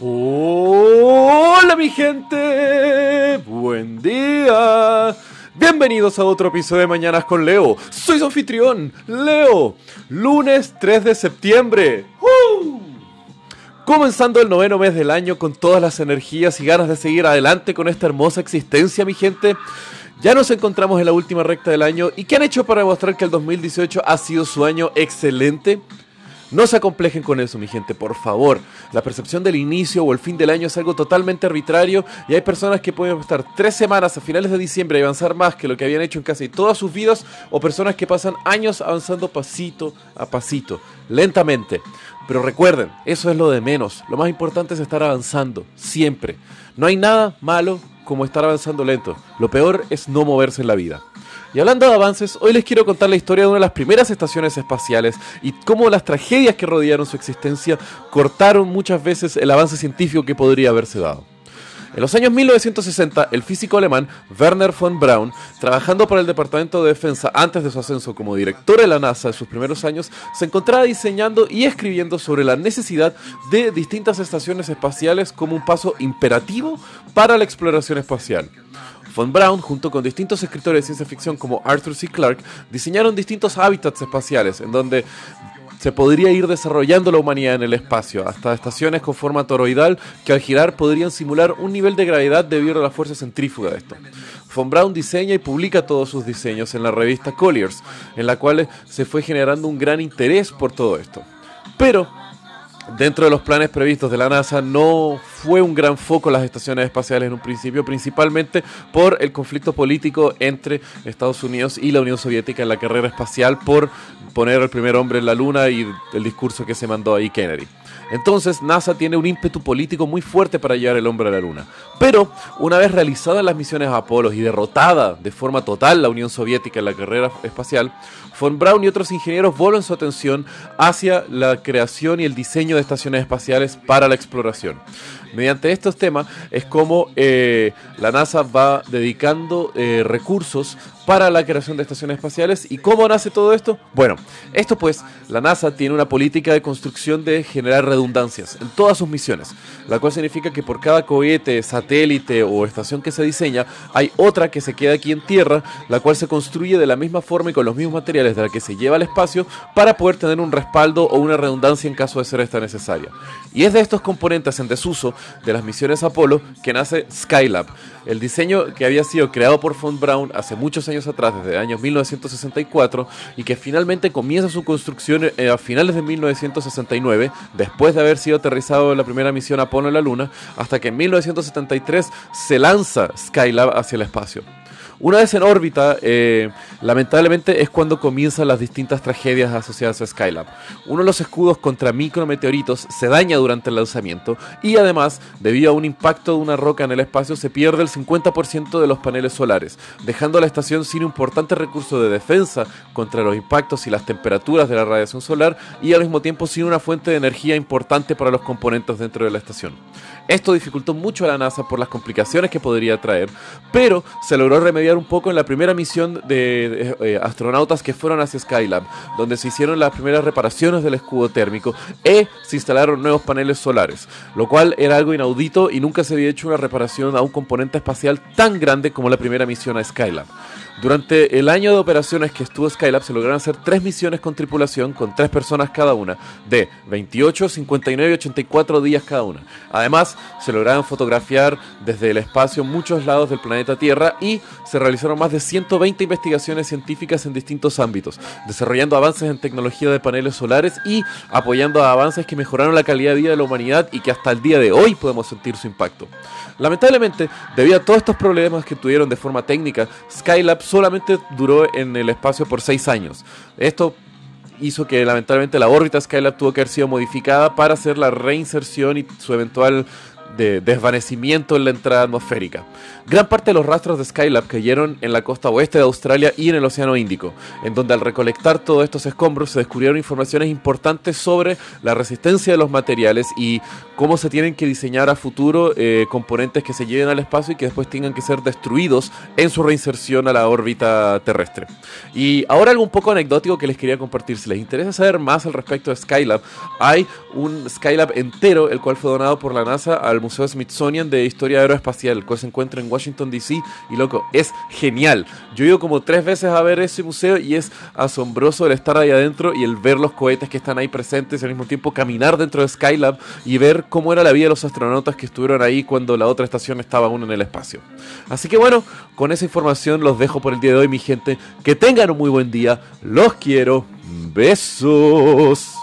Hola mi gente, buen día. Bienvenidos a otro episodio de Mañanas con Leo. Soy su anfitrión, Leo. Lunes 3 de septiembre. Comenzando el noveno mes del año con todas las energías y ganas de seguir adelante con esta hermosa existencia, mi gente. Ya nos encontramos en la última recta del año y ¿qué han hecho para demostrar que el 2018 ha sido su año excelente? No se acomplejen con eso, mi gente, por favor. La percepción del inicio o el fin del año es algo totalmente arbitrario y hay personas que pueden estar tres semanas a finales de diciembre y avanzar más que lo que habían hecho en casi todas sus vidas o personas que pasan años avanzando pasito a pasito, lentamente. Pero recuerden, eso es lo de menos. Lo más importante es estar avanzando, siempre. No hay nada malo como estar avanzando lento. Lo peor es no moverse en la vida. Y hablando de avances, hoy les quiero contar la historia de una de las primeras estaciones espaciales y cómo las tragedias que rodearon su existencia cortaron muchas veces el avance científico que podría haberse dado. En los años 1960, el físico alemán Werner von Braun, trabajando para el Departamento de Defensa antes de su ascenso como director de la NASA en sus primeros años, se encontraba diseñando y escribiendo sobre la necesidad de distintas estaciones espaciales como un paso imperativo para la exploración espacial. Von Braun, junto con distintos escritores de ciencia ficción como Arthur C. Clarke, diseñaron distintos hábitats espaciales en donde se podría ir desarrollando la humanidad en el espacio, hasta estaciones con forma toroidal que al girar podrían simular un nivel de gravedad debido a la fuerza centrífuga de esto. Von Braun diseña y publica todos sus diseños en la revista Colliers, en la cual se fue generando un gran interés por todo esto. Pero Dentro de los planes previstos de la NASA no fue un gran foco las estaciones espaciales en un principio, principalmente por el conflicto político entre Estados Unidos y la Unión Soviética en la carrera espacial por poner al primer hombre en la Luna y el discurso que se mandó ahí Kennedy. Entonces NASA tiene un ímpetu político muy fuerte para llevar el hombre a la Luna. Pero una vez realizadas las misiones Apolo y derrotada de forma total la Unión Soviética en la carrera espacial, Von Braun y otros ingenieros vuelven su atención hacia la creación y el diseño de estaciones espaciales para la exploración. Mediante estos temas es como eh, la NASA va dedicando eh, recursos para la creación de estaciones espaciales. ¿Y cómo nace todo esto? Bueno, esto pues, la NASA tiene una política de construcción de generar redundancias en todas sus misiones, la cual significa que por cada cohete, satélite o estación que se diseña, hay otra que se queda aquí en Tierra, la cual se construye de la misma forma y con los mismos materiales de la que se lleva al espacio para poder tener un respaldo o una redundancia en caso de ser esta necesaria. Y es de estos componentes en desuso de las misiones Apolo que nace Skylab, el diseño que había sido creado por Von Braun hace muchos años atrás, desde el año 1964, y que finalmente comienza su construcción eh, a finales de 1969, después de haber sido aterrizado en la primera misión Apolo en la Luna, hasta que en 1973 se lanza Skylab hacia el espacio. Una vez en órbita, eh, lamentablemente es cuando comienzan las distintas tragedias asociadas a Skylab. Uno de los escudos contra micrometeoritos se daña durante el lanzamiento y además, debido a un impacto de una roca en el espacio, se pierde el 50% de los paneles solares, dejando a la estación sin importante recurso de defensa contra los impactos y las temperaturas de la radiación solar y al mismo tiempo sin una fuente de energía importante para los componentes dentro de la estación. Esto dificultó mucho a la NASA por las complicaciones que podría traer, pero se logró remediar un poco en la primera misión de, eh, astronautas que fueron hacia Skylab, donde se hicieron las primeras reparaciones del escudo térmico y se instalaron nuevos paneles solares, lo cual era algo inaudito y nunca se había hecho una reparación a un componente espacial tan grande como la primera misión a Skylab. Durante el año de operaciones que estuvo Skylab se lograron hacer tres misiones con tripulación con tres personas cada una, de 28, 59 y 84 días cada una. Además, se lograron fotografiar desde el espacio muchos lados del planeta Tierra y se realizaron más de 120 investigaciones científicas en distintos ámbitos, desarrollando avances en tecnología de paneles solares y apoyando avances que mejoraron la calidad de vida de la humanidad y que hasta el día de hoy podemos sentir su impacto. Lamentablemente, debido a todos estos problemas que tuvieron de forma técnica, Skylab solamente duró en el espacio por seis años. Esto hizo que lamentablemente la órbita Skylab tuvo que haber sido modificada para hacer la reinserción y su eventual de desvanecimiento en la entrada atmosférica. Gran parte de los rastros de Skylab cayeron en la costa oeste de Australia y en el Océano Índico, en donde al recolectar todos estos escombros se descubrieron informaciones importantes sobre la resistencia de los materiales y cómo se tienen que diseñar a futuro eh, componentes que se lleven al espacio y que después tengan que ser destruidos en su reinserción a la órbita terrestre. Y ahora algo poco anecdótico que les quería compartir. Si les interesa saber más al respecto de Skylab, hay un Skylab entero, el cual fue donado por la NASA al Museo Smithsonian de Historia Aeroespacial, cual se encuentra en Washington, D.C. Y loco, es genial. Yo he ido como tres veces a ver ese museo y es asombroso el estar ahí adentro y el ver los cohetes que están ahí presentes y al mismo tiempo caminar dentro de Skylab y ver cómo era la vida de los astronautas que estuvieron ahí cuando la otra estación estaba aún en el espacio. Así que bueno, con esa información los dejo por el día de hoy, mi gente. Que tengan un muy buen día. Los quiero. Besos.